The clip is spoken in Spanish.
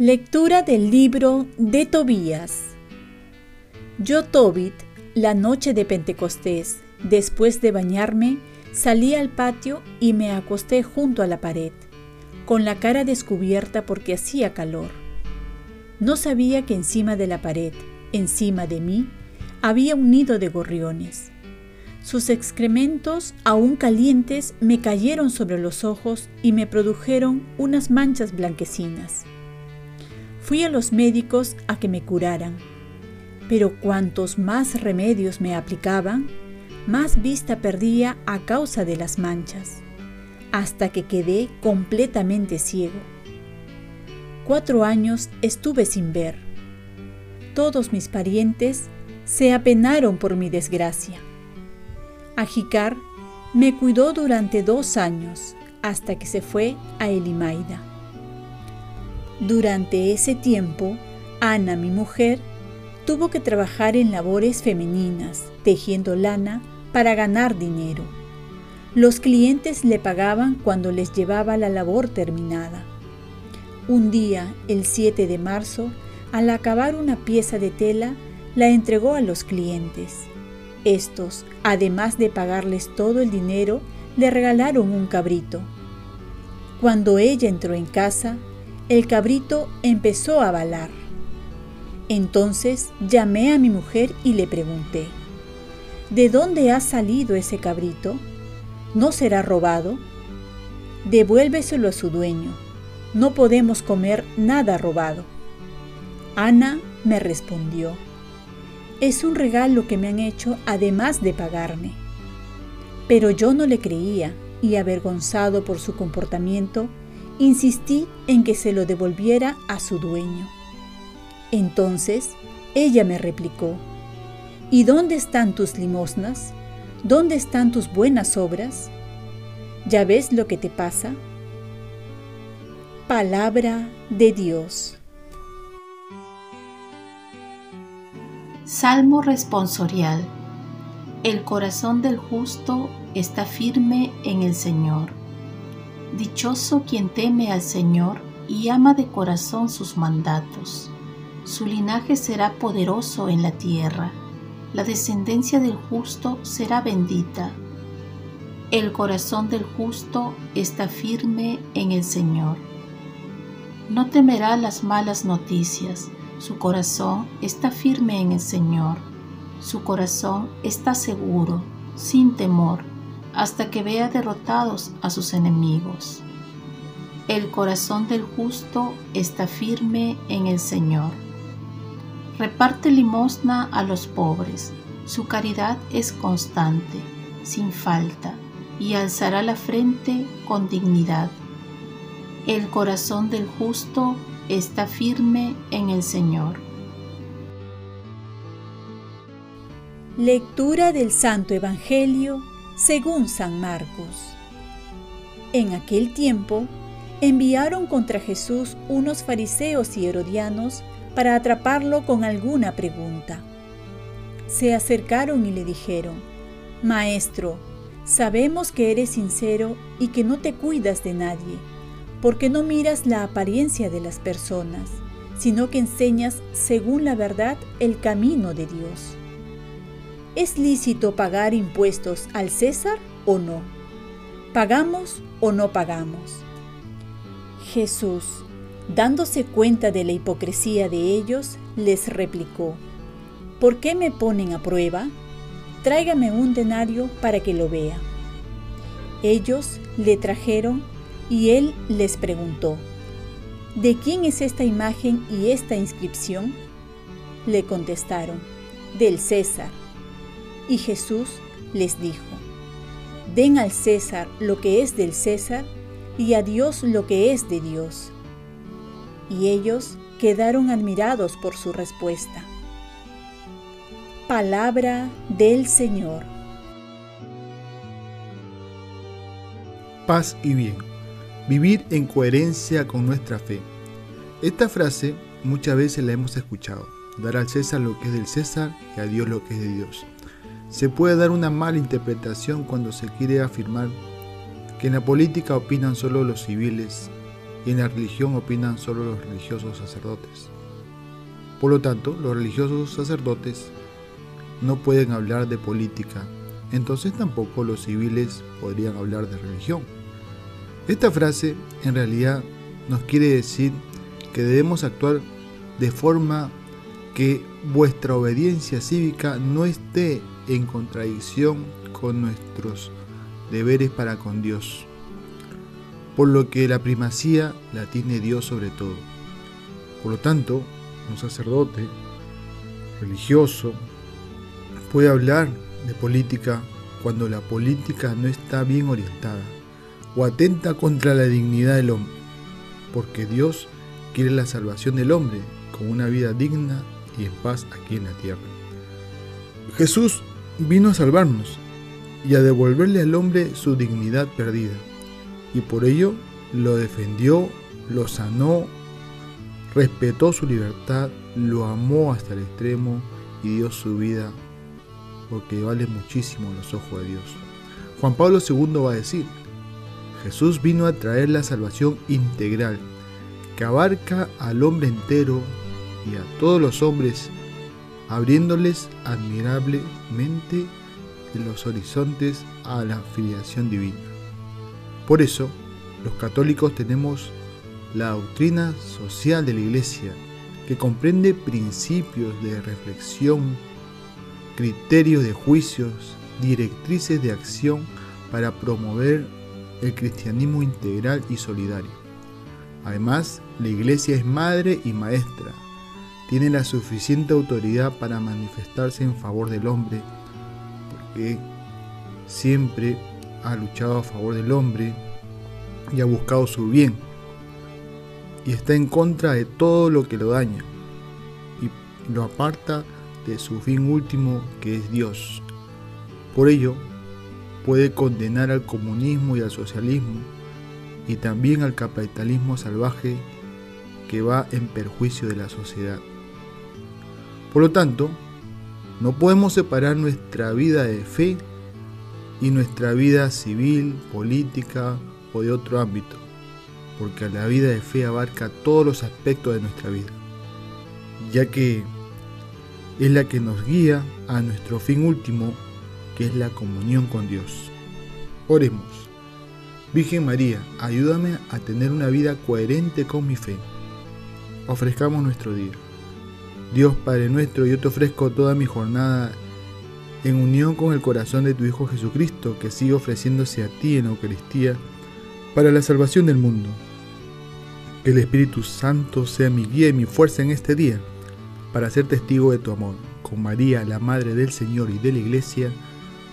Lectura del libro de Tobías. Yo, Tobit, la noche de Pentecostés, después de bañarme, salí al patio y me acosté junto a la pared, con la cara descubierta porque hacía calor. No sabía que encima de la pared, encima de mí, había un nido de gorriones. Sus excrementos, aún calientes, me cayeron sobre los ojos y me produjeron unas manchas blanquecinas. Fui a los médicos a que me curaran, pero cuantos más remedios me aplicaban, más vista perdía a causa de las manchas, hasta que quedé completamente ciego. Cuatro años estuve sin ver. Todos mis parientes se apenaron por mi desgracia. Ajicar me cuidó durante dos años hasta que se fue a Elimaida. Durante ese tiempo, Ana, mi mujer, tuvo que trabajar en labores femeninas, tejiendo lana para ganar dinero. Los clientes le pagaban cuando les llevaba la labor terminada. Un día, el 7 de marzo, al acabar una pieza de tela, la entregó a los clientes. Estos, además de pagarles todo el dinero, le regalaron un cabrito. Cuando ella entró en casa, el cabrito empezó a balar. Entonces llamé a mi mujer y le pregunté, ¿de dónde ha salido ese cabrito? ¿No será robado? Devuélveselo a su dueño. No podemos comer nada robado. Ana me respondió, es un regalo que me han hecho además de pagarme. Pero yo no le creía y avergonzado por su comportamiento, insistí en que se lo devolviera a su dueño. Entonces ella me replicó, ¿Y dónde están tus limosnas? ¿Dónde están tus buenas obras? ¿Ya ves lo que te pasa? Palabra de Dios. Salmo responsorial. El corazón del justo está firme en el Señor Dichoso quien teme al Señor y ama de corazón sus mandatos. Su linaje será poderoso en la tierra. La descendencia del justo será bendita. El corazón del justo está firme en el Señor. No temerá las malas noticias. Su corazón está firme en el Señor. Su corazón está seguro, sin temor hasta que vea derrotados a sus enemigos. El corazón del justo está firme en el Señor. Reparte limosna a los pobres, su caridad es constante, sin falta, y alzará la frente con dignidad. El corazón del justo está firme en el Señor. Lectura del Santo Evangelio según San Marcos. En aquel tiempo, enviaron contra Jesús unos fariseos y herodianos para atraparlo con alguna pregunta. Se acercaron y le dijeron, Maestro, sabemos que eres sincero y que no te cuidas de nadie, porque no miras la apariencia de las personas, sino que enseñas según la verdad el camino de Dios. ¿Es lícito pagar impuestos al César o no? ¿Pagamos o no pagamos? Jesús, dándose cuenta de la hipocresía de ellos, les replicó, ¿por qué me ponen a prueba? Tráigame un denario para que lo vea. Ellos le trajeron y él les preguntó, ¿de quién es esta imagen y esta inscripción? Le contestaron, del César. Y Jesús les dijo, Den al César lo que es del César y a Dios lo que es de Dios. Y ellos quedaron admirados por su respuesta. Palabra del Señor. Paz y bien. Vivir en coherencia con nuestra fe. Esta frase muchas veces la hemos escuchado, dar al César lo que es del César y a Dios lo que es de Dios. Se puede dar una mala interpretación cuando se quiere afirmar que en la política opinan solo los civiles y en la religión opinan solo los religiosos sacerdotes. Por lo tanto, los religiosos sacerdotes no pueden hablar de política, entonces tampoco los civiles podrían hablar de religión. Esta frase en realidad nos quiere decir que debemos actuar de forma que vuestra obediencia cívica no esté en contradicción con nuestros deberes para con Dios, por lo que la primacía la tiene Dios sobre todo. Por lo tanto, un sacerdote religioso puede hablar de política cuando la política no está bien orientada o atenta contra la dignidad del hombre, porque Dios quiere la salvación del hombre con una vida digna y en paz aquí en la tierra. Jesús vino a salvarnos y a devolverle al hombre su dignidad perdida, y por ello lo defendió, lo sanó, respetó su libertad, lo amó hasta el extremo y dio su vida porque vale muchísimo los ojos de Dios. Juan Pablo II va a decir, Jesús vino a traer la salvación integral, que abarca al hombre entero y a todos los hombres, abriéndoles admirablemente en los horizontes a la filiación divina. Por eso, los católicos tenemos la doctrina social de la Iglesia, que comprende principios de reflexión, criterios de juicios, directrices de acción para promover el cristianismo integral y solidario. Además, la Iglesia es madre y maestra, tiene la suficiente autoridad para manifestarse en favor del hombre, porque siempre ha luchado a favor del hombre y ha buscado su bien, y está en contra de todo lo que lo daña, y lo aparta de su fin último que es Dios. Por ello, puede condenar al comunismo y al socialismo, y también al capitalismo salvaje que va en perjuicio de la sociedad. Por lo tanto, no podemos separar nuestra vida de fe y nuestra vida civil, política o de otro ámbito, porque la vida de fe abarca todos los aspectos de nuestra vida, ya que es la que nos guía a nuestro fin último, que es la comunión con Dios. Oremos. Virgen María, ayúdame a tener una vida coherente con mi fe. Ofrezcamos nuestro día. Dios Padre nuestro, yo te ofrezco toda mi jornada en unión con el corazón de tu Hijo Jesucristo, que sigue ofreciéndose a ti en la Eucaristía para la salvación del mundo. Que el Espíritu Santo sea mi guía y mi fuerza en este día, para ser testigo de tu amor. Con María, la Madre del Señor y de la Iglesia,